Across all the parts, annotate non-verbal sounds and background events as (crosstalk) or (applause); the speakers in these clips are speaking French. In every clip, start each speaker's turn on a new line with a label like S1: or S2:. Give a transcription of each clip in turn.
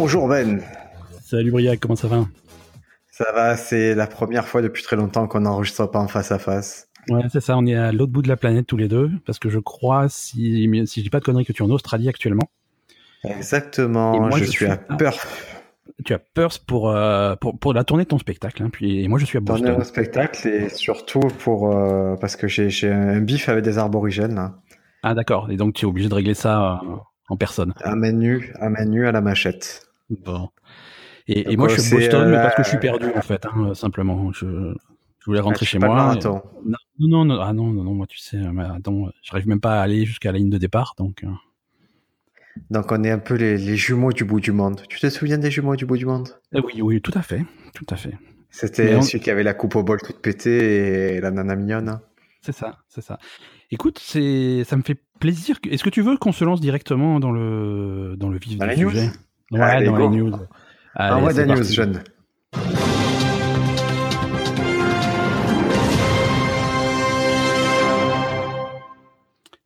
S1: Bonjour Ben.
S2: Salut Briac, comment ça va
S1: Ça va, c'est la première fois depuis très longtemps qu'on n'enregistre pas en face à face.
S2: Ouais, c'est ça, on est à l'autre bout de la planète tous les deux, parce que je crois, si, si je dis pas de conneries, que tu es en Australie actuellement.
S1: Exactement, moi, je, suis, à Perth.
S2: Tu as Perth pour, euh, pour, pour la tournée de ton spectacle, hein, puis et moi je suis à Boston.
S1: Tournée de spectacle et surtout pour, euh, parce que j'ai un bif avec des aborigènes. Là.
S2: Ah d'accord, et donc tu es obligé de régler ça euh, en personne.
S1: Un menu, un menu à la machette.
S2: Bon. Et, et moi, je suis à Boston, mais parce que je suis perdu, en fait, hein, simplement. Je, je voulais rentrer ah, chez moi.
S1: non,
S2: non, non, ah non, non, non, moi, tu sais, attends, j'arrive même pas à aller jusqu'à la ligne de départ, donc. Euh.
S1: Donc, on est un peu les, les, jumeaux du bout du monde. Tu te souviens des jumeaux du bout du monde?
S2: Eh Oui, oui, tout à fait, tout à fait.
S1: C'était celui qui avait la coupe au bol toute pétée et la nana mignonne.
S2: C'est ça, c'est ça. Écoute, c'est, ça me fait plaisir. Est-ce que tu veux qu'on se lance directement dans le dans le vif
S1: dans
S2: du sujet?
S1: Ouais,
S2: dans les news.
S1: Envoie des news, jeune.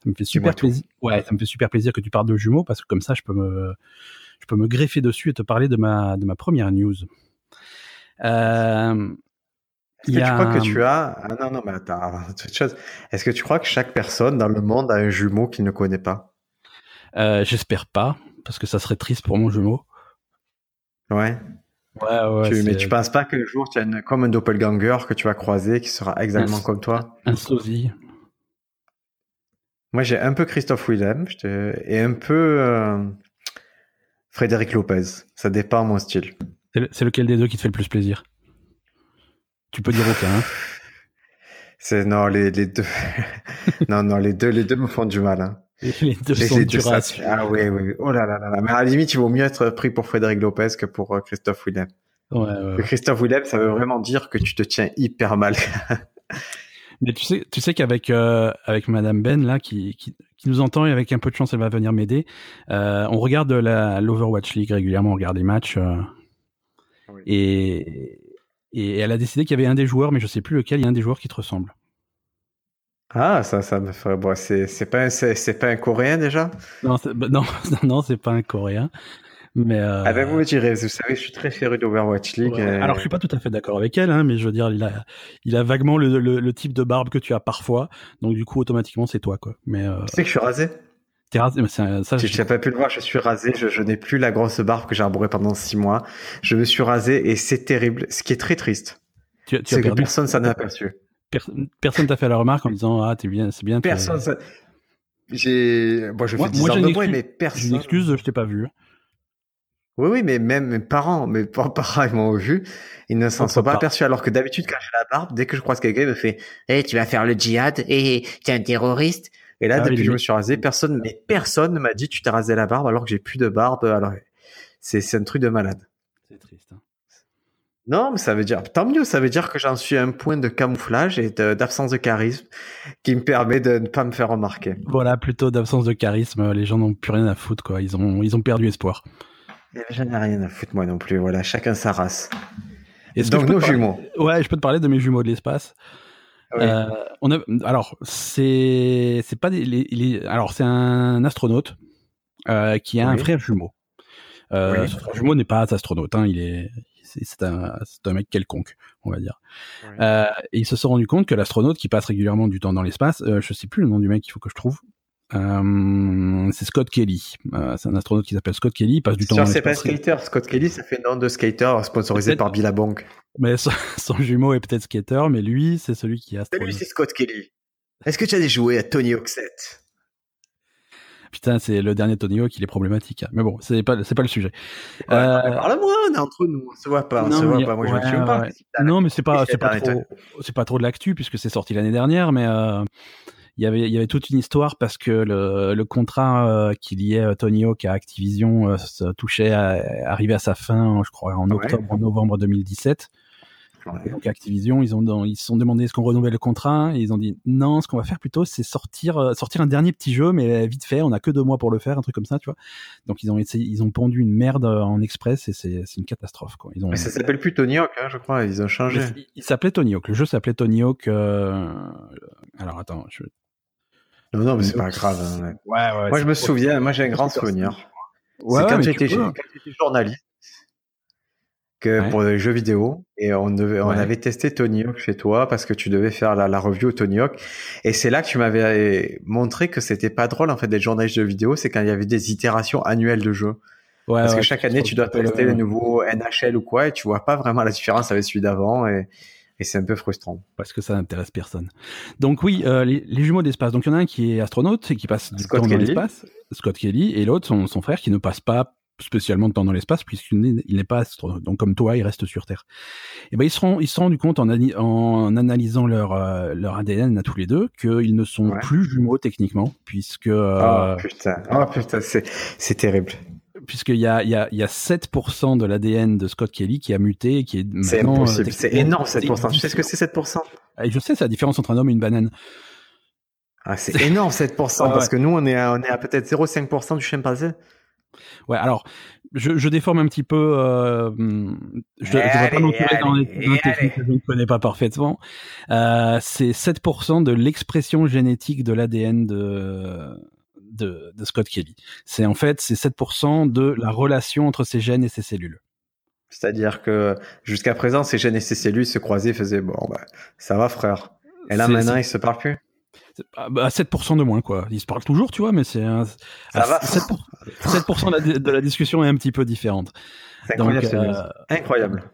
S2: Ça me fait super plaisir. Ouais, ça me fait super plaisir que tu parles de jumeaux parce que comme ça, je peux me, je peux me greffer dessus et te parler de ma, de ma première news.
S1: Euh, Est-ce que tu crois que tu as ah non non mais attends chose. Est-ce que tu crois que chaque personne dans le monde a un jumeau qu'il ne connaît pas?
S2: Euh, J'espère pas parce que ça serait triste pour mon jumeau.
S1: Ouais.
S2: Ouais, ouais,
S1: tu, mais tu penses pas qu'un jour tu as une, comme un doppelganger que tu vas croiser qui sera exactement comme toi?
S2: Un sosie.
S1: Moi j'ai un peu Christophe Willem et un peu euh, Frédéric Lopez. Ça dépend mon style.
S2: C'est lequel des deux qui te fait le plus plaisir? Tu peux dire aucun. Hein (laughs)
S1: c'est non les, les deux. (laughs) non non les deux les deux me font du mal. Hein. (laughs)
S2: Les deux sont
S1: Ah oui, oui. Oh là là là Mais à la limite, il vaut mieux être pris pour Frédéric Lopez que pour euh, Christophe Willem.
S2: Ouais, ouais,
S1: Christophe Willem, ça veut vraiment dire que tu te tiens hyper mal. (laughs)
S2: Mais tu sais, tu sais qu'avec euh, avec Madame Ben là, qui, qui, qui, nous entend et avec un peu de chance, elle va venir m'aider. Euh, on regarde la l'Overwatch League régulièrement, on regarde les matchs. Euh, oui. et, et elle a décidé qu'il y avait un des joueurs, mais je sais plus lequel, il y a un des joueurs qui te ressemble.
S1: Ah, ça, ça me ferait. Bon, c'est, c'est pas, c'est, pas un Coréen déjà?
S2: Non, bah, (laughs) non, non, c'est pas un Coréen. Mais euh...
S1: ah ben vous me direz, vous savez, je suis très féru d'Overwatch League.
S2: Ouais. Alors je suis pas tout à fait d'accord avec elle, hein, mais je veux dire, il a, il a vaguement le, le, le, type de barbe que tu as parfois, donc du coup automatiquement c'est toi quoi. Mais euh...
S1: tu sais que je suis rasé.
S2: T'es rasé, mais ça.
S1: Tu n'as pas pu le voir, je suis rasé. Je, je n'ai plus la grosse barbe que j'ai arborée pendant six mois. Je me suis rasé et c'est terrible. Ce qui est très triste, tu, tu c'est que personne s'en a aperçu
S2: personne t'a fait la remarque en (laughs) disant ah t'es bien c'est bien
S1: personne ça... j'ai bon je fais 10 ans de moins mais personne
S2: une excuse je t'ai pas vu
S1: oui oui mais même mes parents mes (laughs) parents ils m'ont vu. Ils ne s'en sont pas aperçus alors que d'habitude quand j'ai la barbe dès que je croise quelqu'un il me fait hey, eh, tu vas faire le djihad. Et hey, tu es un terroriste et là ah, depuis que je me suis rasé personne mais personne ne m'a dit tu t'es rasé la barbe alors que j'ai plus de barbe alors c'est c'est un truc de malade.
S2: C'est triste hein.
S1: Non, mais ça veut dire, tant mieux, ça veut dire que j'en suis à un point de camouflage et d'absence de, charisme qui me permet de ne pas me faire remarquer.
S2: Voilà, plutôt d'absence de charisme, les gens n'ont plus rien à foutre, quoi. Ils ont, ils ont perdu espoir.
S1: J'en ai rien à foutre, moi non plus. Voilà, chacun sa race. Et Donc, nos jumeaux.
S2: Ouais, je peux te parler de mes jumeaux de l'espace. Oui. Euh, on a, alors, c'est, c'est pas des, les, les, alors, c'est un astronaute, euh, qui a oui. un frère jumeau. Euh, oui. Ce frère jumeau n'est pas astronaute, hein, il est, c'est un, un, mec quelconque, on va dire. Ouais. Euh, et ils se sont rendu compte que l'astronaute qui passe régulièrement du temps dans l'espace, euh, je sais plus le nom du mec, il faut que je trouve. Euh, c'est Scott Kelly. Euh, c'est un astronaute qui s'appelle Scott Kelly. Il passe du temps.
S1: C'est pas skater. Scott Kelly, ça fait nom de skater sponsorisé par Billabong.
S2: Mais son, (laughs) son, jumeau est peut-être skater, mais lui, c'est celui qui est astronaute.
S1: Lui, c'est Scott Kelly. Est-ce que tu as joué à Tony 7
S2: Putain, c'est le dernier Tony Hawk, il est problématique. Mais bon, c'est pas, c'est pas le sujet.
S1: Ouais, euh... Parle-moi, on est entre nous, on se voit pas, on non, se voit pas. Moi,
S2: ouais,
S1: je me
S2: pas. Ouais. Non, mais c'est pas, c'est pas trop, c'est pas trop de l'actu puisque c'est sorti l'année dernière, mais euh, il y avait, il y avait toute une histoire parce que le, le contrat euh, qui liait Tony Hawk à Activision euh, touchait à, arriver à sa fin, je crois, en octobre, en novembre 2017. Ouais. Donc Activision, ils ont ils se sont demandé est-ce qu'on renouvelle le contrat? Et ils ont dit non, ce qu'on va faire plutôt c'est sortir euh, sortir un dernier petit jeu mais vite fait, on a que deux mois pour le faire, un truc comme ça, tu vois. Donc ils ont essayé, ils ont pondu une merde en express et c'est une catastrophe quoi. Ils ont
S1: Mais ça s'appelle plus Tony Hawk hein, je crois, ils ont changé.
S2: Il, il s'appelait Tony Hawk, le jeu s'appelait Tony Hawk euh... alors attends, je
S1: Non non, mais c'est pas grave. Hein.
S2: Ouais ouais.
S1: Moi je me souviens, moi j'ai un grand souvenir. c'est quand j'étais journaliste que pour les jeux vidéo et on devait, on avait testé Tony Hawk chez toi parce que tu devais faire la, la review Tony Hawk et c'est là que tu m'avais montré que c'était pas drôle en fait d'être journaliste de jeux vidéo, c'est quand il y avait des itérations annuelles de jeux. parce que chaque année tu dois tester le nouveau NHL ou quoi et tu vois pas vraiment la différence avec celui d'avant et et c'est un peu frustrant.
S2: Parce que ça n'intéresse personne. Donc oui, euh, les, jumeaux d'espace. Donc il y en a un qui est astronaute et qui passe du temps dans l'espace, Scott Kelly, et l'autre, son, son frère, qui ne passe pas spécialement de temps dans l'espace puisqu'il n'est pas astronaute. Donc comme toi, il reste sur Terre. Et ben ils se sont ils se rendus compte en, en analysant leur euh, leur ADN à tous les deux qu'ils ne sont plus jumeaux techniquement puisque.
S1: Euh, oh putain, oh putain, c'est c'est terrible
S2: puisqu'il y a, il y, a, il y a 7% de l'ADN de Scott Kelly qui a muté et qui est
S1: maintenant. C'est euh, c'est énorme 7%. Tu sais ce que c'est 7%
S2: ah, Je sais, c'est la différence entre un homme et une banane.
S1: Ah, c'est (laughs) énorme 7%, parce que nous, on est à, on est à peut-être 0,5% du chimpanzé.
S2: Ouais, alors, je, je, déforme un petit peu. Euh, je ne vais pas non dans les, techniques que je ne connais pas parfaitement. Euh, c'est 7% de l'expression génétique de l'ADN de, de, de Scott Kelly. C'est en fait c'est 7% de la relation entre ses gènes et ses cellules.
S1: C'est-à-dire que jusqu'à présent, ces gènes et ces cellules se croisaient, faisaient bon, bah, ça va frère. Et là maintenant, ils se parlent plus?
S2: À bah, 7% de moins, quoi. Ils se parlent toujours, tu vois, mais c'est un... 7%, 7% de, la, discussion est un petit peu différente.
S1: C'est incroyable. Donc, euh, incroyable.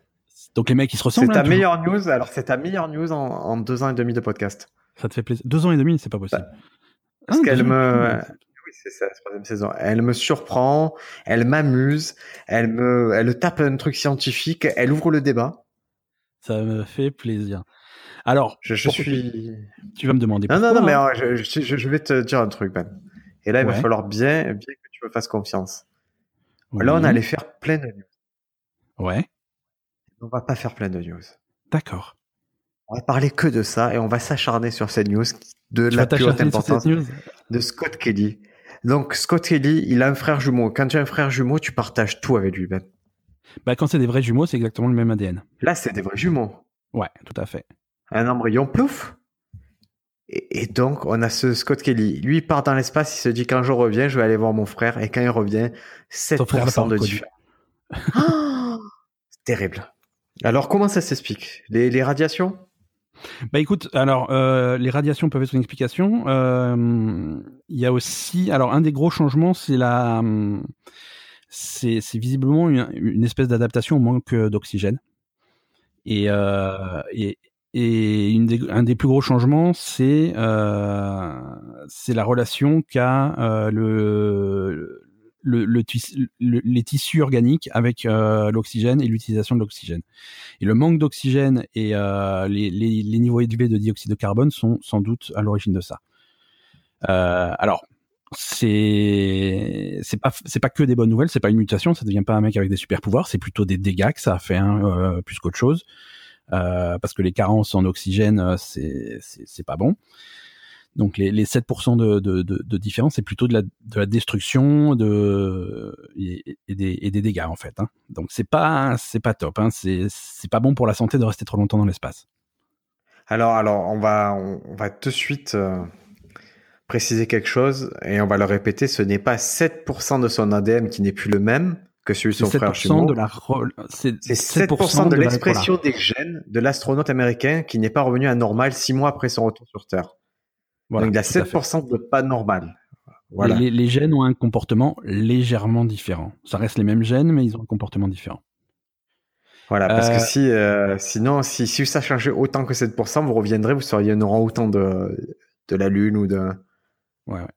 S2: Donc les mecs, ils se ressemblent.
S1: C'est ta meilleure news. Alors c'est ta meilleure news en, deux ans et demi de podcast.
S2: Ça te fait plaisir. Deux ans et demi, c'est pas possible. Bah,
S1: parce ah, qu'elle me, c'est ça, la troisième saison. Elle me surprend, elle m'amuse, elle me, elle tape un truc scientifique, elle ouvre le débat.
S2: Ça me fait plaisir. Alors,
S1: je, suis.
S2: Tu vas me demander.
S1: Non, non, non, mais hein. je, je, vais te dire un truc, Ben. Et là, il va falloir bien, bien que tu me fasses confiance. Là, on allait faire plein de news.
S2: Ouais.
S1: On va pas faire plein de news.
S2: D'accord.
S1: On va parler que de ça et on va s'acharner sur cette news de la plus haute importance de Scott Kelly. Donc Scott Kelly, il a un frère jumeau. Quand tu as un frère jumeau, tu partages tout avec lui, Ben.
S2: Bah quand c'est des vrais jumeaux, c'est exactement le même ADN.
S1: Là, c'est des vrais jumeaux.
S2: Ouais, tout à fait.
S1: Un embryon plouf. Et, donc, on a ce Scott Kelly. Lui, il part dans l'espace, il se dit quand je reviens, je vais aller voir mon frère. Et quand il revient, 7% de différence. c'est (gasps) terrible. Alors, comment ça s'explique? Les radiations?
S2: Bah écoute, alors euh, les radiations peuvent être une explication. Euh, il y a aussi, alors un des gros changements, c'est la, c'est visiblement une, espèce d'adaptation au manque d'oxygène. Et, euh, et, et une des, un des plus gros changements, c'est euh, la relation qu'a euh, le, le, le, les tissus organiques avec euh, l'oxygène et l'utilisation de l'oxygène. Et le manque d'oxygène et euh, les, les, les, niveaux élevés de dioxyde de carbone sont sans doute à l'origine de ça. Euh, alors, c'est c'est pas pas que des bonnes nouvelles, c'est pas une mutation, ça devient pas un mec avec des super pouvoirs, c'est plutôt des dégâts que ça a fait hein, euh, plus qu'autre chose, parce que les carences en oxygène euh, c'est pas bon. Donc les, les 7% de, différence, c'est plutôt de la, de la destruction de, et, des, dégâts en fait. Hein. Donc c'est pas pas top. Hein. C'est c'est pas bon pour la santé de rester trop longtemps dans l'espace.
S1: Alors alors on va on, va tout de suite euh, préciser quelque chose et on va le répéter. Ce n'est pas 7% de son ADN qui n'est plus le même que celui de son frère jumeau. De la c'est 7%, de, de l'expression des gènes de l'astronaute américain qui n'est pas revenu à normal six mois après son retour sur Terre. Voilà, Donc il a 7% de pas normal.
S2: Voilà. Les, les, gènes ont un comportement légèrement différent. Ça reste les mêmes gènes, mais ils ont un comportement différent.
S1: Voilà, parce que euh, si, euh, sinon, si, si ça changeait autant que 7%, vous reviendrez, vous seriez en autant de, de la Lune ou de.
S2: Ouais, ouais.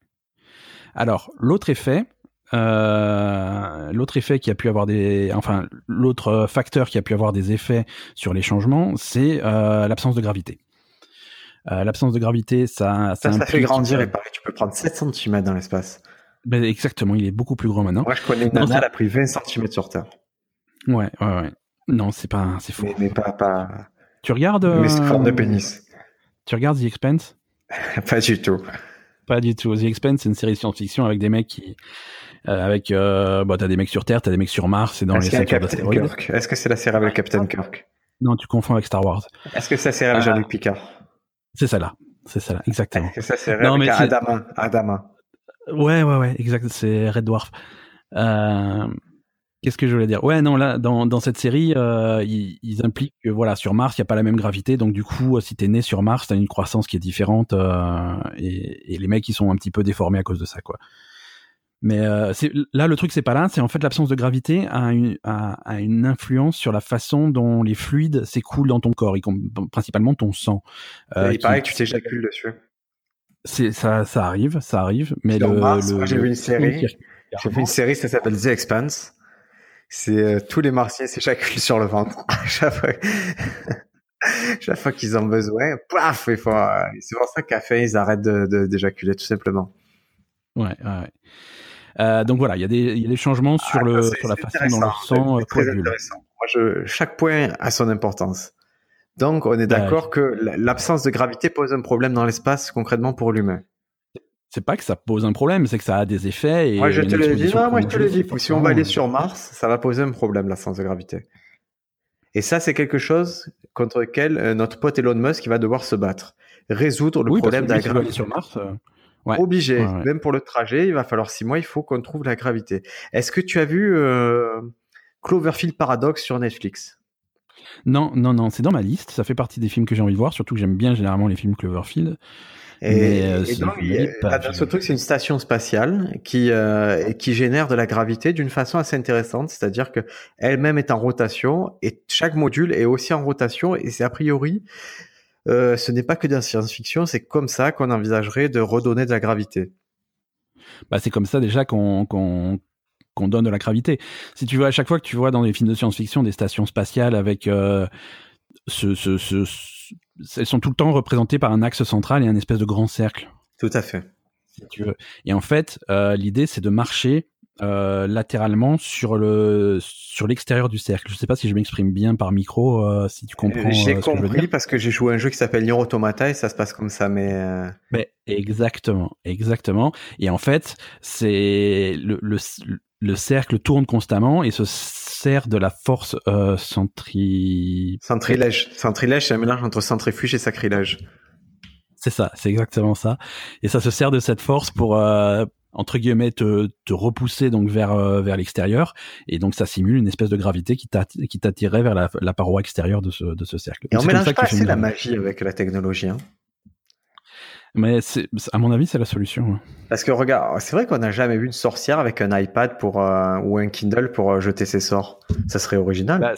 S2: Alors, l'autre effet, euh, l'autre effet qui a pu avoir des, enfin, l'autre facteur qui a pu avoir des effets sur les changements, c'est euh, l'absence de gravité. Euh, l'absence de gravité, ça,
S1: ça, ça fait grandir et pareil, tu peux prendre 7 cm dans l'espace.
S2: Ben, exactement, il est beaucoup plus grand maintenant.
S1: Moi, je connais Nana, elle a pris 20 cm sur Terre.
S2: Ouais, ouais, ouais. Non, c'est pas, c'est faux.
S1: Mais, pas, pas.
S2: Tu regardes.
S1: Mais c'est forme de pénis.
S2: Tu regardes The Expense (laughs)
S1: Pas du tout.
S2: Pas du tout. The Expense, c'est une série de science-fiction avec des mecs qui, euh, avec, euh, bah, t'as des mecs sur Terre, t'as des mecs sur Mars, c'est dans les
S1: ceintures d'astéroïdes. Est-ce que c'est la série avec Captain Kirk?
S2: Non, tu confonds avec Star Wars.
S1: Est-ce que c'est la série avec Jean-Luc Picard?
S2: C'est ça là. C'est ça là, exactement.
S1: C'est ça, c'est Adama. Adama.
S2: Ouais, ouais, ouais, exact. C'est Red Dwarf. Euh, Qu'est-ce que je voulais dire? Ouais, non, là, dans, dans cette série, euh, ils, ils, impliquent que voilà, sur Mars, il n'y a pas la même gravité, donc du coup, si t'es né sur Mars, t'as une croissance qui est différente, euh, et, et, les mecs, ils sont un petit peu déformés à cause de ça, quoi. Mais euh, là, le truc, c'est pas là, c'est en fait l'absence de gravité a une, a, a, une influence sur la façon dont les fluides s'écoulent dans ton corps, y principalement ton sang.
S1: Euh, il paraît que tu t'éjacules dessus.
S2: C'est ça, ça arrive, ça arrive, mais
S1: le, le j'ai vu une série. J'ai vu une série, ça s'appelle The Expanse c'est euh, tous les Martiens s'éjaculent sur le ventre. (laughs) chaque fois, chaque fois qu'ils ont besoin, paf, il faut. Euh, c'est pour ça qu'à fin ils arrêtent de, d'éjaculer tout simplement.
S2: Ouais, ouais. Euh, donc voilà, il y, a des, y a des changements sur, ah, le, sur la façon dont le sang
S1: c'est très intéressant. Moi, je, chaque point a son importance. Donc, on est d'accord que l'absence de gravité pose un problème dans l'espace concrètement pour l'humain
S2: c'est pas que ça pose un problème, c'est que ça a des effets. Et
S1: moi, je te le dis. Non, moi, je te le dis. Si on va aller sur Mars, ça va poser un problème, la sens de gravité. Et ça, c'est quelque chose contre lequel euh, notre pote Elon Musk va devoir se battre. Résoudre le problème de la gravité.
S2: sur Mars.
S1: Obligé. Même pour le trajet, il va falloir six mois, il faut qu'on trouve la gravité. Est-ce que tu as vu euh, Cloverfield Paradox sur Netflix?
S2: Non, non, non. C'est dans ma liste. Ça fait partie des films que j'ai envie de voir, surtout que j'aime bien généralement les films Cloverfield.
S1: Et, euh, donc, ce truc, c'est une station spatiale qui euh, qui génère de la gravité d'une façon assez intéressante, c'est-à-dire que elle-même est en rotation et chaque module est aussi en rotation et c'est a priori, euh, ce n'est pas que de la science-fiction, c'est comme ça qu'on envisagerait de redonner de la gravité.
S2: Bah, c'est comme ça déjà qu'on donne de la gravité. Si tu vois à chaque fois que tu vois dans les films de science-fiction des stations spatiales avec euh, ce, ce, ce elles sont tout le temps représentées par un axe central et un espèce de grand cercle.
S1: Tout à fait.
S2: Si tu veux. Et en fait, euh, l'idée c'est de marcher euh, latéralement sur le sur l'extérieur du cercle. Je sais pas si je m'exprime bien par micro, euh, si tu comprends. Euh,
S1: j'ai compris parce que j'ai joué un jeu qui s'appelle Nier Automata et ça se passe comme ça, mais. Euh,
S2: mais exactement, exactement. Et en fait, c'est le, le le cercle tourne constamment et se sert de la force euh, centri...
S1: Centrilège. Centrilège, c'est un mélange entre centrifuge et sacrilège.
S2: C'est ça, c'est exactement ça. Et ça se sert de cette force pour, euh, entre guillemets, te, te, repousser donc vers, euh, vers l'extérieur. Et donc ça simule une espèce de gravité qui t'attirait vers la, la, paroi extérieure de ce, de ce cercle.
S1: Et on mélange pas assez la magie avec la technologie. Hein.
S2: Mais c'est, à mon avis, c'est la solution.
S1: Parce que regarde, c'est vrai qu'on n'a jamais vu une sorcière avec un iPad pour euh, ou un Kindle pour euh, jeter ses sorts. Ça serait original.
S2: Bah,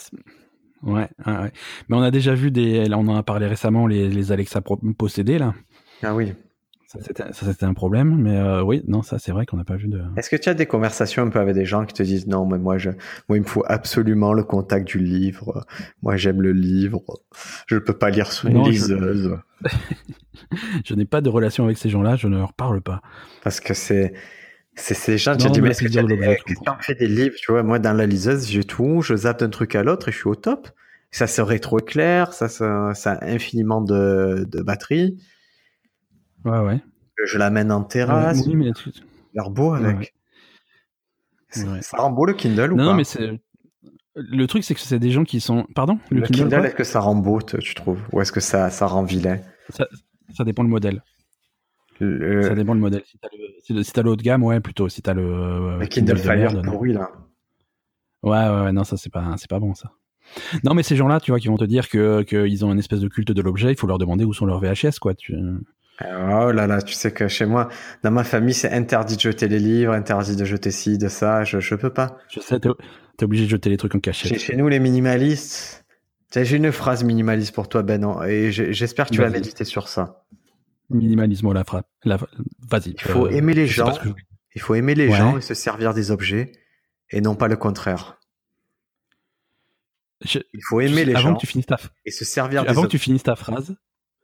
S2: ouais, ouais, mais on a déjà vu des. Là, on en a parlé récemment les, les Alexa possédés là.
S1: Ah oui.
S2: Ça c'était un problème, mais euh, oui, non, ça c'est vrai qu'on n'a pas vu de.
S1: Est-ce que tu as des conversations un peu avec des gens qui te disent non, mais moi, je, moi, il me faut absolument le contact du livre. Moi, j'aime le livre. Je ne peux pas lire sur une liseuse. (laughs)
S2: Je, n'ai pas de relation avec ces gens-là. Je ne leur parle pas.
S1: Parce que c'est c'est ces gens qui disent mais est-ce que tu as fait des livres Tu vois, moi dans la liseuse, j'ai tout, je zappe d'un truc à l'autre et je suis au top. Ça serait trop clair, ça, ça, ça a infiniment de, de batterie.
S2: Ouais, ouais.
S1: Je l'amène en terrasse. Oui, mais l'air beau avec. Ça rend beau le Kindle ou
S2: pas
S1: Non,
S2: mais c'est. Le truc, c'est que c'est des gens qui sont. Pardon?
S1: Le, Kindle, est-ce que ça rend beau, tu trouves? Ou est-ce que ça, ça rend vilain?
S2: Ça, ça, dépend le modèle. Ça dépend le modèle. Si t'as le, si le haut de gamme, ouais, plutôt. Si t'as le.
S1: Euh, le Kindle, Fire pourri, là.
S2: Ouais, ouais, ouais, non, ça, c'est pas, c'est pas bon, ça. Non, mais ces gens-là, tu vois, qui vont te dire que qu'ils ont une espèce de culte de l'objet, il faut leur demander où sont leurs VHS, quoi. Tu...
S1: Oh là là, tu sais que chez moi, dans ma famille, c'est interdit de jeter les livres, interdit de jeter ci, de ça, je, je peux pas.
S2: Je sais, t'es, es obligé de jeter les trucs en cachette.
S1: Chez, nous, les minimalistes, j'ai une phrase minimaliste pour toi, Ben, et j'espère que tu vas méditer sur ça.
S2: Minimalisme, la phrase. Vas-y.
S1: Il faut aimer les gens. Il faut aimer les gens et se servir des objets, et non pas le contraire. il faut aimer les
S2: avant
S1: gens
S2: que tu finisses ta...
S1: et se servir
S2: des
S1: Avant
S2: que tu finisses ta phrase,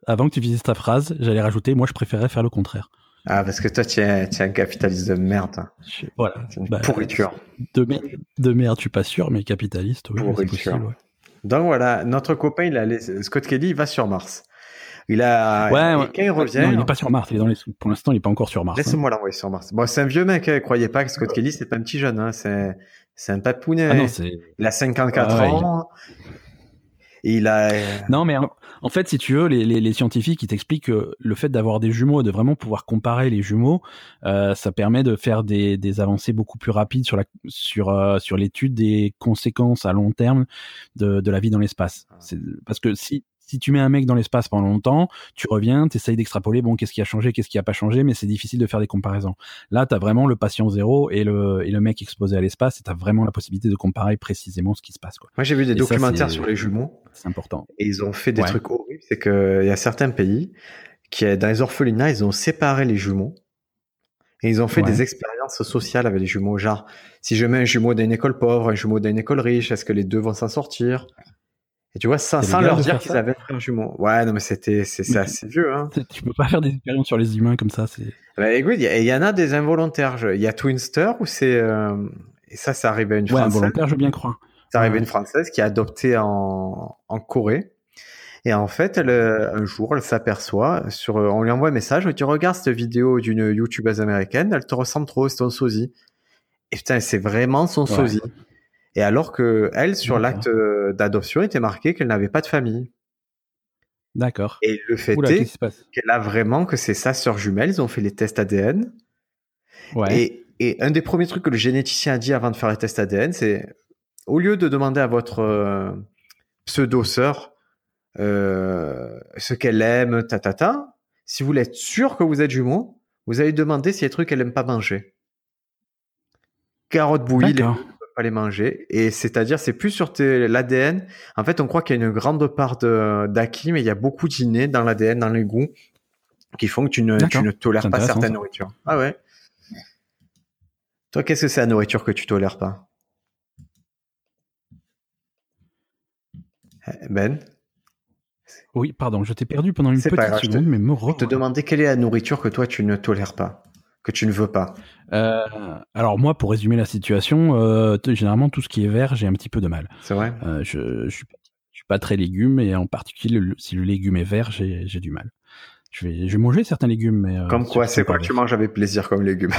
S2: avant que tu finisses ta phrase, j'allais rajouter, moi je préférais faire le contraire.
S1: Ah, parce que toi, tu es, tu es un capitaliste de merde. Hein.
S2: voilà.
S1: Une bah, pourriture.
S2: De, de merde, je suis pas sûr, mais capitaliste, oui.
S1: Pourriture. Possible, ouais. Donc voilà, notre copain, il a Scott Kelly, il va sur Mars. Il a.
S2: Ouais,
S1: quand il revient.
S2: Non, il n'est pas sur Mars. Il est dans les... Pour l'instant, il n'est pas encore sur Mars.
S1: Laisse-moi hein. l'envoyer sur Mars. Bon, c'est un vieux mec. Hein, croyez pas que Scott Kelly, c'est pas un petit jeune. Hein. C'est, c'est un papounet.
S2: Ah non, c'est.
S1: Il a 54 ans. il a.
S2: Non, mais en, fait, si tu veux, les, les, les scientifiques, ils t'expliquent que le fait d'avoir des jumeaux et de vraiment pouvoir comparer les jumeaux, euh, ça permet de faire des, des, avancées beaucoup plus rapides sur la sur euh, sur l'étude des conséquences à long terme de, de la vie dans l'espace. Ah. Parce que si si tu mets un mec dans l'espace pendant longtemps, tu reviens, tu essayes d'extrapoler, bon, qu'est-ce qui a changé, qu'est-ce qui a pas changé, mais c'est difficile de faire des comparaisons. Là, tu as vraiment le patient zéro et le, et le mec exposé à l'espace, et tu as vraiment la possibilité de comparer précisément ce qui se passe. Quoi.
S1: Moi, j'ai vu des documentaires sur les jumeaux.
S2: C'est important.
S1: Et ils ont fait des trucs horribles. C'est qu'il y a certains pays qui, dans les orphelinats, ils ont séparé les jumeaux. Et ils ont fait des expériences sociales avec les jumeaux. Genre, si je mets un jumeau d'une école pauvre, un jumeau d'une école riche, est-ce que les deux vont s'en sortir? Et tu vois, sans, sans leur dire qu'ils avaient un frère jumeau. Ouais, non, mais c'était, c'est, assez vieux, hein.
S2: Tu peux pas faire des expériences sur les humains comme ça, c'est.
S1: Bah, écoute, il y, en a des involontaires. Il y a Twinster où c'est, euh... et ça, ça arrive à une
S2: ouais,
S1: française.
S2: involontaire, je veux bien croire.
S1: Ça arrive à une française qui a adopté en, en Corée. Et en fait, elle, euh, un jour, elle s'aperçoit sur, euh, on lui envoie un message, tu regardes cette vidéo d'une youtubeuse américaine, elle te ressemble trop, c'est ton sosie. Et putain, c'est vraiment son sosie. Et alors que elle, sur l'acte euh, d'adoption, était marqué qu'elle n'avait pas de famille.
S2: D'accord.
S1: Et le fait est qu'elle a vraiment que c'est sa sœur jumelle. Ils ont fait les tests ADN. Ouais. Et, et, un des premiers trucs que le généticien a dit avant de faire les tests ADN, c'est au lieu de demander à votre euh, pseudo sœur euh, ce qu'elle aime, ta, ta, ta, si vous voulez être sûr que vous êtes jumeaux, vous allez demander s'il y a des trucs qu'elle aime pas manger. Carottes bouillies, pas les manger. Et c'est-à-dire, c'est plus sur l'ADN. En fait, on croit qu'il y a une grande part d'acquis, mais il y a beaucoup d'innés dans l'ADN, dans les goûts, qui font que tu ne, tu ne tolères pas certaines nourritures. Ah ouais. Toi, qu'est-ce que c'est la nourriture que tu tolères pas? Eh, Ben?
S2: Oui, pardon, je t'ai perdu pendant une petite seconde, mais me
S1: Je te demandais quelle est la nourriture que toi tu ne tolères pas que tu ne veux pas
S2: euh, Alors moi, pour résumer la situation, euh, généralement tout ce qui est vert, j'ai un petit peu de mal.
S1: C'est vrai?
S2: Euh, je, je, suis, pas très légume et en particulier si le légume est vert, j'ai du mal. Je vais, je vais manger certains légumes, mais
S1: comme quoi, c'est quoi que tu manges avec plaisir comme légumes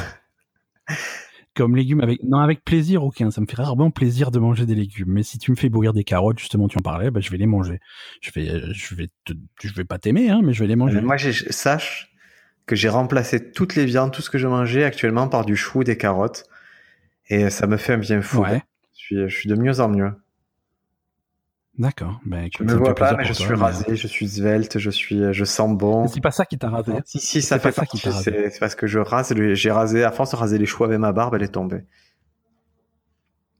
S1: (laughs)
S2: Comme légumes avec non avec plaisir aucun. Ça me fait rarement plaisir de manger des légumes. Mais si tu me fais bouillir des carottes, justement, tu en parlais, bah, je vais les manger. Je vais, je vais, je vais pas t'aimer, hein, mais je vais les manger.
S1: moi, sache que j'ai remplacé toutes les viandes, tout ce que je mangeais actuellement par du chou, des carottes. Et ça me fait un bien fou. Je, suis, je suis de mieux en mieux.
S2: D'accord. Ben,
S1: je me vois pas, mais je suis rasé, je suis svelte, je suis, je sens bon.
S2: C'est pas ça qui t'a rasé.
S1: Si, si, ça fait ça qui C'est parce que je rase, j'ai rasé, à force de raser les choux avec ma barbe, elle est tombée.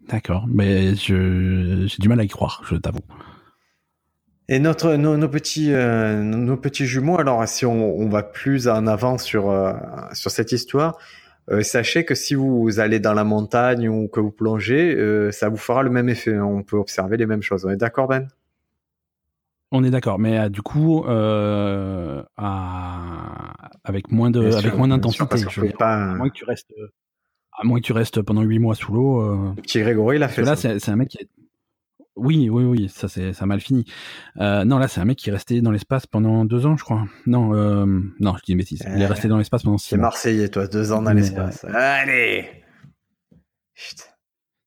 S2: D'accord. Mais je, j'ai du mal à y croire, je t'avoue.
S1: Et notre nos, petits euh, nos petits jumeaux. Alors si on, on va plus en avant sur euh, sur cette histoire, euh, sachez que si vous allez dans la montagne ou que vous plongez, ça vous fera le même effet. On peut observer les mêmes choses. On est d'accord, Ben?
S2: On est d'accord, mais du coup, à... avec moins de avec moins d'intensité. Pas... À moins que tu restes à moins que tu restes pendant huit mois sous l'eau.
S1: Petit Grégory, il a fait.
S2: Là, c'est un mec qui est oui, oui, oui, ça c'est ça a mal fini. Euh, non, là c'est un mec qui est resté dans l'espace pendant deux ans, je crois. Non, euh, non, je dis une bêtise. Il est resté dans l'espace pendant six
S1: mois. Marseillais, toi, deux ans dans l'espace. Euh, Allez.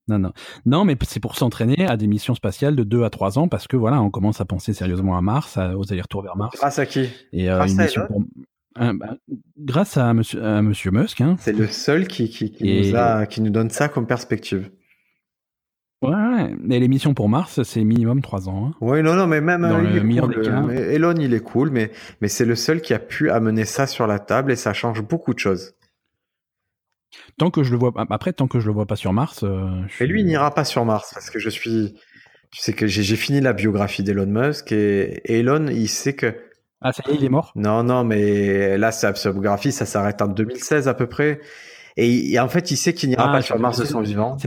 S2: Non, non, non, mais c'est pour s'entraîner à des missions spatiales de deux à trois ans parce que voilà, on commence à penser sérieusement à Mars, aux allers-retours vers Mars.
S1: Grâce à qui?
S2: Et grâce, une mission pour... Bah, grâce à Monsieur, à Monsieur Musk. Hein.
S1: C'est le seul qui, qui, qui nous a, qui nous donne ça comme perspective.
S2: Ouais, et les missions pour Mars, c'est minimum 3 ans. Hein.
S1: Oui, non, non, mais même Dans il est cool. Euh, Elon, il est cool, mais, mais c'est le seul qui a pu amener ça sur la table et ça change beaucoup de choses.
S2: Tant que je le vois, après, tant que je le vois pas sur Mars. Euh,
S1: et lui, il n'ira pas sur Mars parce que je suis. Tu sais que j'ai fini la biographie d'Elon Musk et, Elon, il sait que.
S2: Ah, ça y est, il est mort?
S1: Non, non, mais là, sa biographie, ça s'arrête en 2016 à peu près. Et, en fait, il sait qu'il n'ira ah, pas sur Mars de son vivant.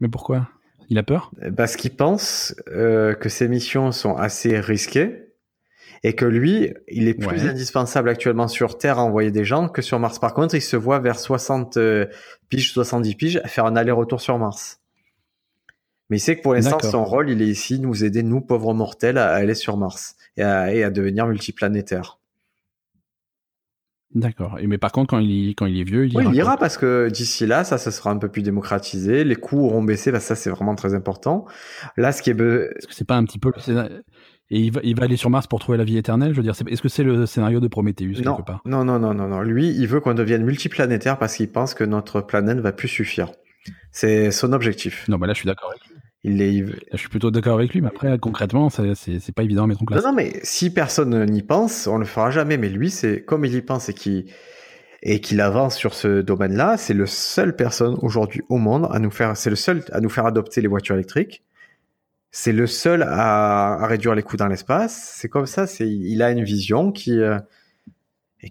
S2: Mais pourquoi? Il a peur?
S1: Parce qu'il pense euh, que ces missions sont assez risquées et que lui, il est plus indispensable actuellement sur Terre à envoyer des gens que sur Mars. Par contre, il se voit vers 60 euh, piges, 70 piges, faire un aller-retour sur Mars. Mais il sait que pour l'instant, son rôle, il est ici, nous aider, nous, pauvres mortels, à aller sur Mars et à, et à devenir multiplanétaires.
S2: D'accord. Mais par contre, quand il, quand il est vieux, il
S1: ira. Oui, il ira parce que d'ici là, ça, ça sera un peu plus démocratisé. Les coûts auront baissé, parce que ça, c'est vraiment très important. Là, ce qui est.
S2: Est-ce que c'est pas un petit peu et il va, il va aller sur Mars pour trouver la vie éternelle. Je veux dire, est-ce que c'est le scénario de Prometheus
S1: non.
S2: quelque part?
S1: Non, non, non, non, non. Lui, il veut qu'on devienne multiplanétaire parce qu'il pense que notre planète va plus suffire. C'est son objectif.
S2: Non, mais là, je suis d'accord avec lui.
S1: Il est...
S2: Je suis plutôt d'accord avec lui, mais après, concrètement, c'est pas évident à mettre en place.
S1: Non, non, mais si personne n'y pense, on le fera jamais. Mais lui, c'est comme il y pense et qu'il et qu'il avance sur ce domaine-là, c'est le seul personne aujourd'hui au monde à nous faire, c'est le seul à nous faire adopter les voitures électriques. C'est le seul à, à, réduire les coûts dans l'espace. C'est comme ça. C'est, il a une vision qui, euh,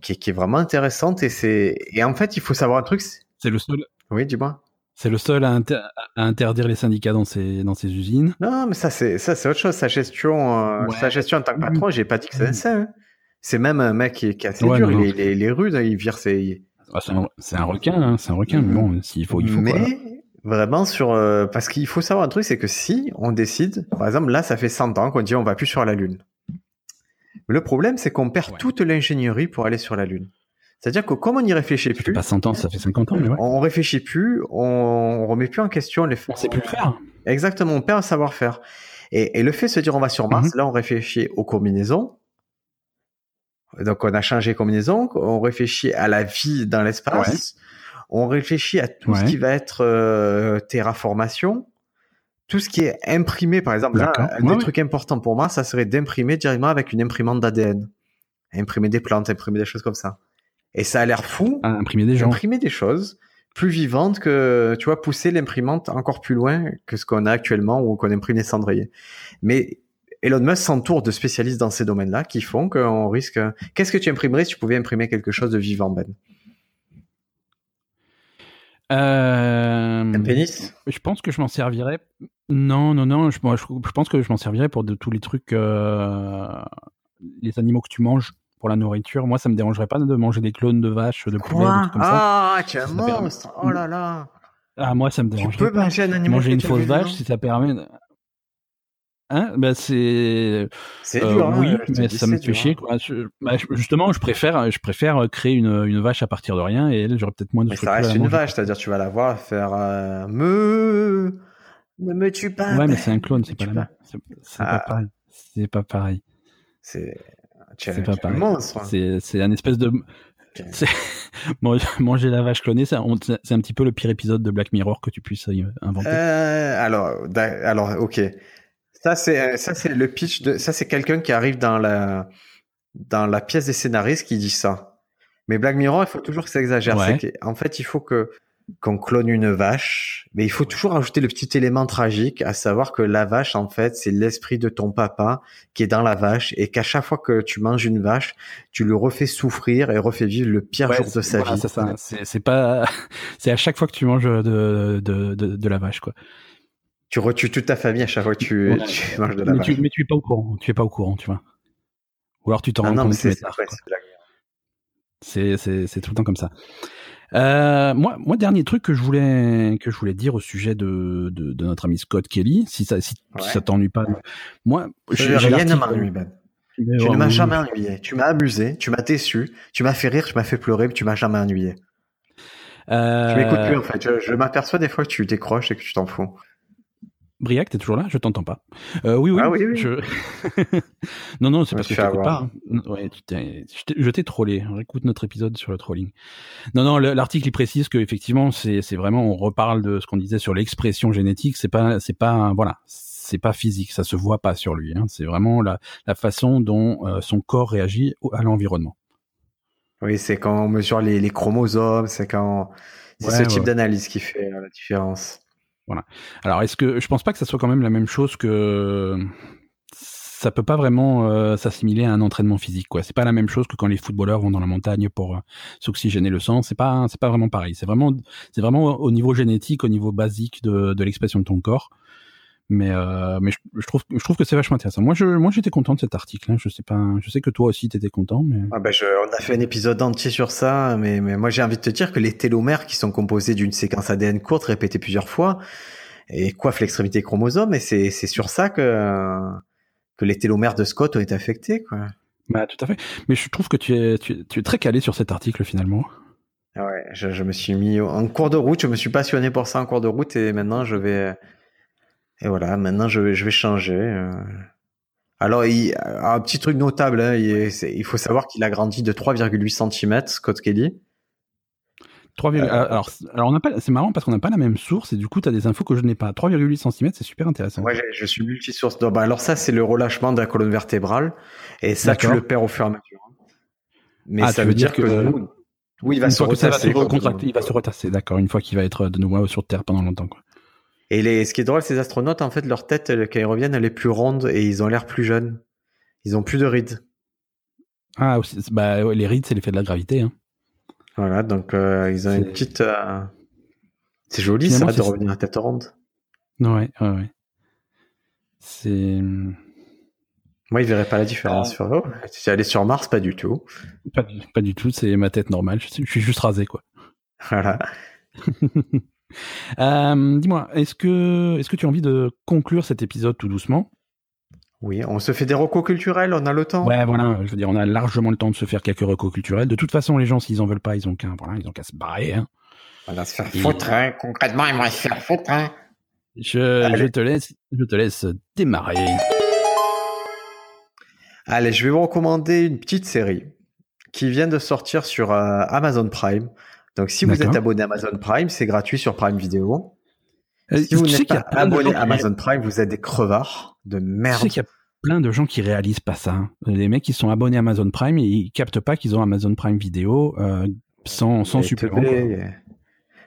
S1: qui, qui, est vraiment intéressante et c'est, et en fait, il faut savoir un truc.
S2: C'est le seul.
S1: Oui, dis-moi.
S2: C'est le seul à, à, interdire les syndicats dans ses, dans ses usines.
S1: Non, mais ça c'est ça c'est autre chose. Sa gestion, euh, sa gestion en tant que patron, j'ai pas dit que c'est ça. Hein. C'est même un mec qui, est assez dur. Il, est, il, est, rude. Hein, il vire ses.
S2: Ah, c'est un, requin, hein, c'est un requin. Mais bon, s'il faut, il faut.
S1: Mais vraiment sur euh, parce qu'il faut savoir un truc, c'est que si on décide, par exemple là, ça fait 100 ans qu'on dit on va plus sur la lune. Mais le problème, c'est qu'on perd toute l'ingénierie pour aller sur la lune. C'est-à-dire que comme on n'y réfléchit plus,
S2: pas 100 ans, ça fait 50 ans, mais ouais.
S1: on réfléchit plus, on, remet plus en question les.
S2: On sait plus le faire.
S1: Exactement, on perd le savoir-faire. Et, le fait de se dire on va sur Mars, mhm. là on réfléchit aux combinaisons. Donc on a changé combinaison, on réfléchit à la vie dans l'espace, on réfléchit à tout ce qui va être euh, terraformation, tout ce qui est imprimé, par exemple. Là, un des trucs importants pour moi, ça serait d'imprimer directement avec une imprimante d'ADN, imprimer des plantes, imprimer des choses comme ça. Et ça a l'air fou.
S2: Imprimer des gens.
S1: Imprimer des choses plus vivantes que, tu vois, pousser l'imprimante encore plus loin que ce qu'on a actuellement ou qu'on imprime les cendriers. Mais Elon Musk s'entoure de spécialistes dans ces domaines-là qui font qu'on risque. Qu'est-ce que tu imprimerais si tu pouvais imprimer quelque chose de vivant, Ben?
S2: Euh...
S1: Un pénis?
S2: Je pense que je m'en servirais. Non, non, non. Je, je, pense que je m'en servirais pour de, tous les trucs, euh... les animaux que tu manges pour la nourriture. Moi, ça me dérangerait pas de manger des clones de vaches, de poulet,
S1: des comme ça. Ah, tu es un monstre Oh là là
S2: Ah, moi, ça me dérange.
S1: Tu peux manger un animal
S2: Manger une fausse vache, si ça permet... Hein? Bah c'est
S1: c'est dur, hein,
S2: oui, mais ça me fait chier. Quoi. Bah, justement, je préfère, je préfère créer une, une vache à partir de rien et elle, j'aurais peut-être moins de.
S1: Mais ça reste une vache, c'est-à-dire tu vas la voir faire euh, me ne me tue pas.
S2: Ouais, mais c'est un clone, c'est pas la même. C'est pas ah. pareil. C'est pas pareil.
S1: C'est
S2: c'est pas pareil. C'est un espèce de. (laughs) Manger la vache clonée, c'est un petit peu le pire épisode de Black Mirror que tu puisses inventer.
S1: Euh, alors, alors, ok. Ça c'est ça c'est le pitch de ça c'est quelqu'un qui arrive dans la dans la pièce des scénaristes qui dit ça. Mais Black Mirror, il faut toujours que ça exagère. En fait, il faut que qu'on clone une vache, mais il faut toujours ajouter le petit élément tragique, à savoir que la vache, en fait, c'est l'esprit de ton papa qui est dans la vache et qu'à chaque fois que tu manges une vache, tu le refais souffrir et refais vivre le pire jour de sa vie.
S2: C'est pas, (laughs) c'est à chaque fois que tu manges de, de, de, la vache, quoi.
S1: Tu retues toute ta famille à chaque fois que tu, tu manges de la
S2: mais
S1: vache.
S2: Tu, mais tu es pas au courant, tu es pas au courant, tu vois. Ou alors tu t'en ah rends compte. C'est, c'est tout le temps comme ça. Euh, moi, moi, dernier truc que je voulais que je voulais dire au sujet de, de, de notre ami Scott Kelly, si ça si, ça t'ennuie pas, moi,
S1: j'ai rien ne m'ennuie, Ben. Tu ne m'as jamais ennuyé. Tu m'as amusé, tu m'as déçu, tu m'as fait rire, tu m'as fait pleurer, mais tu m'as jamais ennuyé. Euh... Je m'écoute plus en fait. Je, je m'aperçois des fois que tu décroches et que tu t'en fous.
S2: Briac, t'es toujours là? Je t'entends pas. Euh, oui, oui.
S1: Ah, oui, oui.
S2: Je... (laughs) non, non, c'est parce que je t'écoute pas. Hein. Ouais, je t'ai trollé. Écoute notre épisode sur le trolling. Non, non, l'article il précise que effectivement, c'est vraiment, on reparle de ce qu'on disait sur l'expression génétique. C'est pas, c'est pas, voilà, c'est pas physique. Ça se voit pas sur lui. Hein. C'est vraiment la, la façon dont euh, son corps réagit à l'environnement.
S1: Oui, c'est quand on mesure les, les chromosomes, c'est quand c'est ce type d'analyse qui fait la différence.
S2: Voilà. Alors, est-ce que je pense pas que ça soit quand même la même chose que ça peut pas vraiment euh, s'assimiler à un entraînement physique quoi. C'est pas la même chose que quand les footballeurs vont dans la montagne pour euh, s'oxygéner le sang. C'est pas c'est pas vraiment pareil. C'est vraiment c'est vraiment au niveau génétique, au niveau basique de, de l'expression de ton corps. Mais euh, mais je, trouve je trouve que c'est vachement intéressant. Moi je moi j'étais content de cet article. Hein. Je sais pas. Je sais que toi aussi t'étais content. Mais
S1: ah ben je, on a fait un épisode entier sur ça. Mais mais moi j'ai envie de te dire que les télomères qui sont composés d'une séquence ADN courte répétée plusieurs fois et coiffent l'extrémité chromosome. Et c'est c'est sur ça que que les télomères de Scott ont été affectés quoi.
S2: Bah, tout à fait. Mais je trouve que tu es, tu, es très calé sur cet article finalement.
S1: Ouais, je, me suis mis en cours de route, je me suis passionné pour ça en cours de route et maintenant je vais. Et voilà, maintenant je vais, je vais changer. Euh. Alors, il, un petit truc notable, hein, il, il, faut savoir qu'il a grandi de 3,8 cm, Scott Kelly.
S2: 3, euh, alors, alors on pas, c'est marrant parce qu'on n'a pas la même source et du coup, tu as des infos que je n'ai pas. 3,8 cm, c'est super intéressant.
S1: Ouais, je suis multisource. bah, alors ça, c'est le relâchement de la colonne vertébrale et ça, tu le perds au fur et à mesure.
S2: Mais ah, ça veut dire, que, oui, il va se retasser. il va se retasser, d'accord, une fois qu'il va être de nouveau sur Terre pendant longtemps. Quoi.
S1: Et les, ce qui est drôle, ces astronautes, en fait, leur tête, quand ils reviennent, elle est plus ronde et ils ont l'air plus jeunes. Ils ont plus de rides.
S2: Ah, bah, les rides, c'est l'effet de la gravité. Hein.
S1: Voilà, donc euh, ils ont une petite. Euh, c'est joli ça de revenir à tête ronde.
S2: Ouais, ouais, ouais. C'est.
S1: Moi, ils verraient pas la différence. Ah. Sur... tu es allé sur Mars, pas du tout.
S2: Pas, pas du tout, c'est ma tête normale. Je suis, juste rasé, quoi.
S1: Voilà. (laughs)
S2: euh, Dis-moi, est-ce que, est-ce que tu as envie de conclure cet épisode tout doucement?
S1: Oui, on se fait des recos culturels, on a le temps.
S2: Ouais, voilà, je veux dire, on a largement le temps de se faire quelques recos culturels. De toute façon, les gens, s'ils en veulent pas, ils ont qu'à, voilà, ils ont qu'à se barrer. Hein.
S1: On va se faire foutre, hein. concrètement, ils vont se faire foutre. Hein.
S2: Je, je, te laisse, je te laisse démarrer.
S1: Allez, je vais vous recommander une petite série qui vient de sortir sur euh, Amazon Prime. Donc, si vous êtes abonné à Amazon Prime, c'est gratuit sur Prime Video. Euh, si vous n'êtes pas abonné à Amazon Prime, vous êtes des crevards de merde.
S2: Tu sais qu'il y a plein de gens qui réalisent pas ça. Les mecs qui sont abonnés à Amazon Prime et ils captent pas qu'ils ont Amazon Prime vidéo euh, sans, sans supplément.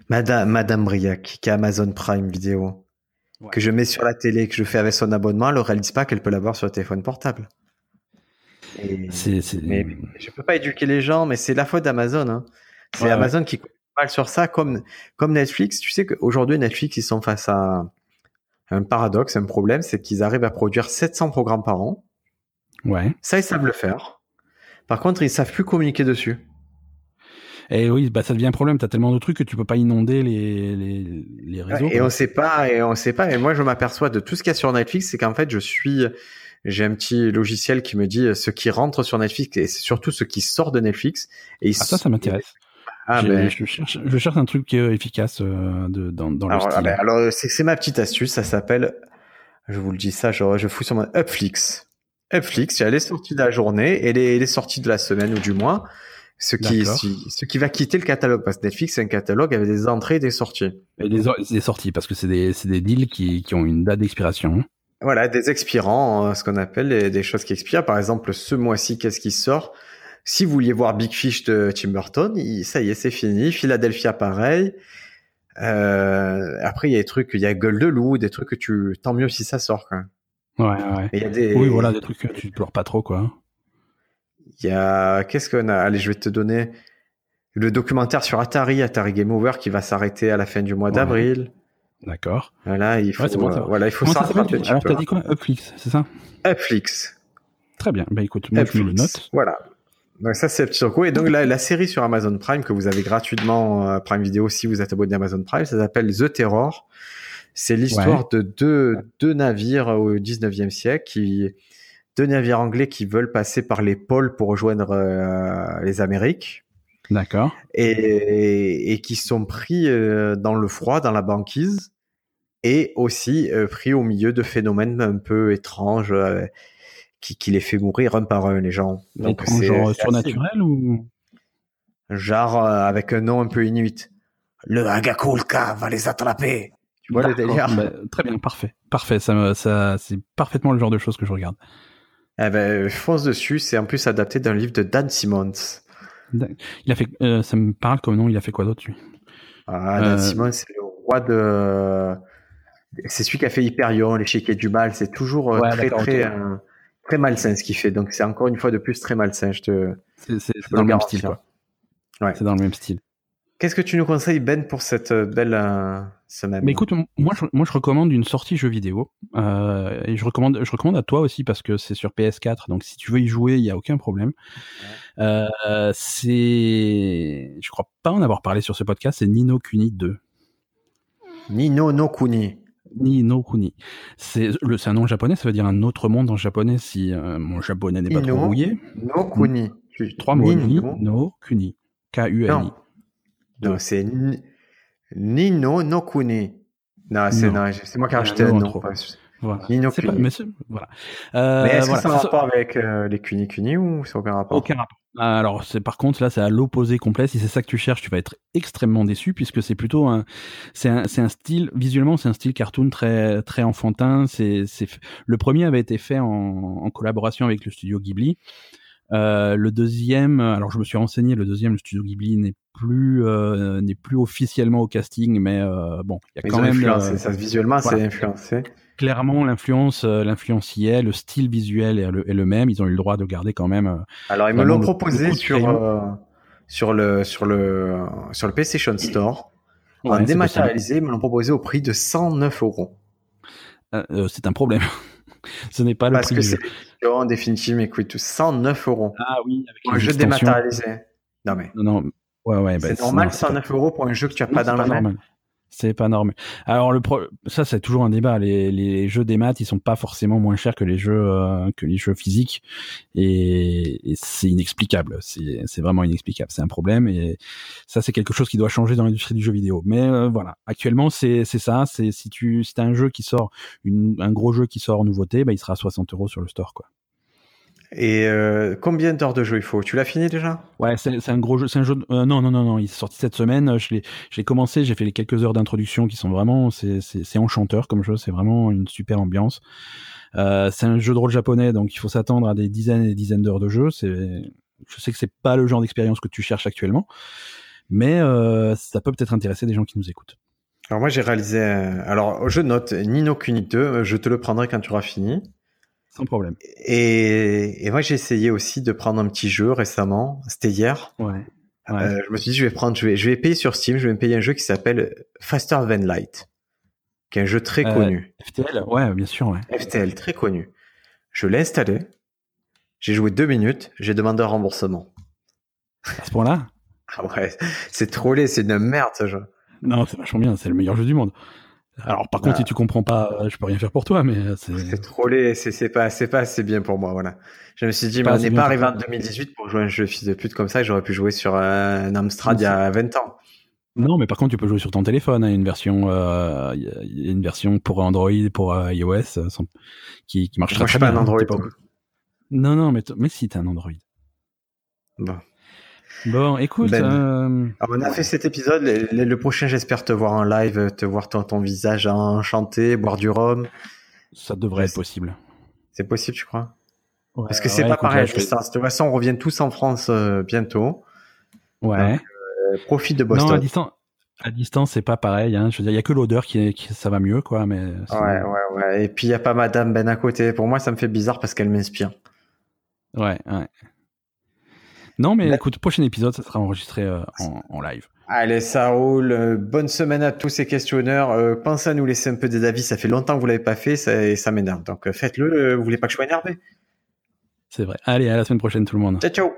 S1: Madame, Madame Briac qui a Amazon Prime vidéo. Que je mets sur la télé, que je fais avec son abonnement, elle ne réalise pas qu'elle peut l'avoir sur le téléphone portable. Mais je peux pas éduquer les gens, mais c'est la faute d'Amazon. Hein. C'est Amazon qui mal sur ça, comme, comme Netflix. Tu sais qu'aujourd'hui, Netflix, ils sont face à un paradoxe, un problème, c'est qu'ils arrivent à produire 700 programmes par an.
S2: Ouais.
S1: Ça, ils savent le faire. Par contre, ils savent plus communiquer dessus.
S2: Et oui, bah ça devient un problème. T'as tellement de trucs que tu peux pas inonder les, les, les réseaux.
S1: et on sait pas, et on sait pas. Et moi, je m'aperçois de tout ce qu'il y a sur Netflix, c'est qu'en fait, je suis, j'ai un petit logiciel qui me dit ce qui rentre sur Netflix et surtout ce qui sort de Netflix. Et
S2: ah, ça, ça m'intéresse. Ah ben, je, cherche, je cherche un truc euh, efficace euh, de, dans, dans
S1: alors,
S2: le style.
S1: Ben, alors, c'est ma petite astuce, ça s'appelle, je vous le dis ça, je, je fous sur mon Upflix. Upflix, il y a les sorties de la journée et les, les sorties de la semaine ou du mois. Ce qui, ce qui va quitter le catalogue, parce que Netflix, c'est un catalogue avec des entrées et des sorties.
S2: Et des, des sorties, parce que c'est des, des deals qui, qui ont une date d'expiration.
S1: Voilà, des expirants, euh, ce qu'on appelle des choses qui expirent. Par exemple, ce mois-ci, qu'est-ce qui sort? Si vous vouliez voir Big Fish de Tim Burton, ça y est, c'est fini. Philadelphia, pareil. Euh, après, il y a des trucs, il y a Gueule de loup, des trucs que tu, tant mieux si ça sort, quoi.
S2: Ouais, ouais.
S1: Il y a des...
S2: Oui, voilà, des trucs que tu pleures pas trop, quoi.
S1: Il y a, qu'est-ce qu'on a? Allez, je vais te donner le documentaire sur Atari, Atari Game Over, qui va s'arrêter à la fin du mois d'avril.
S2: D'accord.
S1: Voilà, il faut, bon, voilà, il faut ça.
S2: Alors, t'as dit quoi? Upflix, c'est ça?
S1: Upflix.
S2: Très bien. Bah, écoute, moi, je le note.
S1: Voilà. Donc ça c'est petit recours. Et donc la, la, série sur Amazon Prime que vous avez gratuitement euh, Prime Video si vous êtes abonné à Amazon Prime, ça s'appelle The Terror. C'est l'histoire de deux, deux navires au 19e siècle qui deux navires anglais qui veulent passer par les pôles pour rejoindre euh, les Amériques.
S2: D'accord.
S1: Et, et, qui sont pris euh, dans le froid, dans la banquise, et aussi pris au milieu de phénomènes un peu étranges qui, les fait mourir un par un, les gens.
S2: Donc, c'est genre surnaturel ou?
S1: Genre euh, avec un nom un peu inuit. Le Agakulka va les attraper. Tu vois le délire
S2: bah, Très bien, parfait. Parfait, ça, ça c'est parfaitement le genre de choses que je regarde.
S1: Eh ben, fonce dessus, c'est en plus adapté d'un livre de Dan Simmons.
S2: Il a fait, euh, ça me parle comme nom, il a fait quoi d'autre lui?
S1: Ah, Dan euh, Simmons, c'est le roi de. C'est celui qui a fait Hyperion, l'échiquier du mal. C'est toujours très très très malsain ce qu'il fait. Donc c'est encore une fois de plus très malsain. Je te.
S2: C'est dans le même style. Quoi. Ouais. C'est dans le même style.
S1: Qu'est-ce que tu nous conseilles Ben pour cette euh, belle euh, semaine?
S2: Mais écoute, moi je, moi je recommande une sortie jeu vidéo euh, et je recommande je recommande à toi aussi parce que c'est sur PS4 donc si tu veux y jouer il y a aucun problème. Euh, c'est je crois pas en avoir parlé sur ce podcast c'est Nino Kuni 2.
S1: Nino no Kuni.
S2: Ni no Kuni. C'est un nom japonais, ça veut dire un autre monde en japonais si mon japonais n'est pas trop rouillé.
S1: No Kuni.
S2: Trois mots. Ni no Kuni. K-U-N-I.
S1: Non, c'est Nino no Kuni. Non, c'est moi qui ai rajouté le nom.
S2: Voilà. Pas, mais, voilà.
S1: Euh, mais est-ce que ça a un rapport avec euh, les Kuni Kuni ou c'est aucun rapport?
S2: Aucun rapport. Alors, c'est par contre là, c'est à l'opposé complet. Si c'est ça que tu cherches, tu vas être extrêmement déçu puisque c'est plutôt un, c'est un, c'est un style visuellement, c'est un style cartoon très très enfantin. C'est, c'est le premier avait été fait en, en collaboration avec le studio Ghibli. Euh, le deuxième, alors je me suis renseigné, le deuxième, le studio Ghibli n'est plus euh, n'est plus officiellement au casting, mais euh, bon,
S1: il y a quand même euh, ça visuellement, c'est influencé.
S2: Clairement, l'influence, euh, l'influence y est, le style visuel est le, est le, même. Ils ont eu le droit de garder quand même. Euh,
S1: alors ils me l'ont proposé sur sur le sur le sur le PlayStation Store en dématérialisé, ils me l'ont proposé au prix de 109 euros.
S2: c'est un problème. (laughs) Ce n'est pas le
S1: Parce
S2: prix.
S1: Parce que c'est en définitive, coûte 109 euros.
S2: Ah oui,
S1: avec un jeu dématérialisé. Non mais.
S2: Non, non. Ouais, ouais,
S1: bah, c'est normal 109 euros pour un jeu que tu as pas dans la main.
S2: C'est pas normal. Alors le pro... ça c'est toujours un débat. Les, les jeux des maths ils sont pas forcément moins chers que les jeux euh, que les jeux physiques et, c'est inexplicable. C'est vraiment inexplicable. C'est un problème et ça c'est quelque chose qui doit changer dans l'industrie du jeu vidéo. Mais euh, voilà, actuellement c'est c'est ça. C'est si tu si as un jeu qui sort une, un gros jeu qui sort en nouveauté, bah il sera à 60 euros sur le store quoi.
S1: Et euh, combien d'heures de jeu il faut? Tu l'as fini déjà?
S2: Ouais, c'est un gros jeu. C'est un jeu. Euh, non, non, non, non. Il est sorti cette semaine. Je l'ai commencé. J'ai fait les quelques heures d'introduction qui sont vraiment. C'est enchanteur comme jeu. C'est vraiment une super ambiance. Euh, c'est un jeu de rôle japonais, donc il faut s'attendre à des dizaines et des dizaines d'heures de jeu. C'est. Je sais que c'est pas le genre d'expérience que tu cherches actuellement, mais euh, ça peut peut-être intéresser des gens qui nous écoutent.
S1: Alors moi j'ai réalisé. Alors je note Nino Kuni 2. Je te le prendrai quand tu auras fini.
S2: Sans problème.
S1: Et, et moi, j'ai essayé aussi de prendre un petit jeu récemment. C'était hier.
S2: Ouais.
S1: Euh, je me suis dit, je vais prendre, je vais, je vais payer sur Steam, je vais me payer un jeu qui s'appelle Faster Than Light, qui est un jeu très euh, connu.
S2: FTL, ouais, bien sûr, ouais.
S1: FTL, très connu. Je l'ai installé. J'ai joué deux minutes. J'ai demandé un remboursement.
S2: À ce point-là?
S1: Ah ouais, c'est trollé, c'est une merde ce jeu.
S2: Non, c'est vachement bien, c'est le meilleur jeu du monde. Alors par contre, si tu comprends pas, euh, je peux rien faire pour toi, mais euh, c'est.
S1: C'est trollé, c'est c'est pas c'est pas assez bien pour moi, voilà. Je me suis dit, mais on n'est pas arrivé en 2018 pour jouer un jeu fils de pute comme ça. J'aurais pu jouer sur un Amstrad il y a 20 ans.
S2: Non, mais par contre, tu peux jouer sur ton téléphone. Hein, une version, euh, y a une version pour Android, pour euh, iOS, qui, qui marche très, bien.
S1: Je suis pas un
S2: Android. Non, non, mais mais si t'es un Android.
S1: Bon.
S2: Bon, écoute. Ben, euh...
S1: on a fait cet épisode. Le, prochain, j'espère te voir en live, te voir ton, ton visage enchanté, boire du rhum.
S2: Ça devrait être possible.
S1: C'est possible, tu crois Parce que c'est pas pareil. De toute façon, on revient tous en France euh, bientôt.
S2: Ouais.
S1: Euh, profite de Boston.
S2: Non, à distance. À distance, c'est pas pareil. Hein. Je veux dire, il y a que l'odeur qui, qui, ça va mieux, quoi. Mais
S1: ouais, ouais, ouais. Et puis il y a pas Madame Ben à côté. Pour moi, ça me fait bizarre parce qu'elle m'inspire.
S2: Ouais, ouais. Non, mais écoute, prochain épisode, ça sera enregistré euh, en, live.
S1: Allez, ça roule. Euh, bonne semaine à tous ces questionneurs. Euh, pensez à nous laisser un peu des avis. Ça fait longtemps que vous l'avez pas fait, ça, ça m'énerve. Donc faites-le. Vous voulez pas que je sois énervé?
S2: C'est vrai. Allez, à la semaine prochaine, tout le monde.
S1: Ciao, ciao.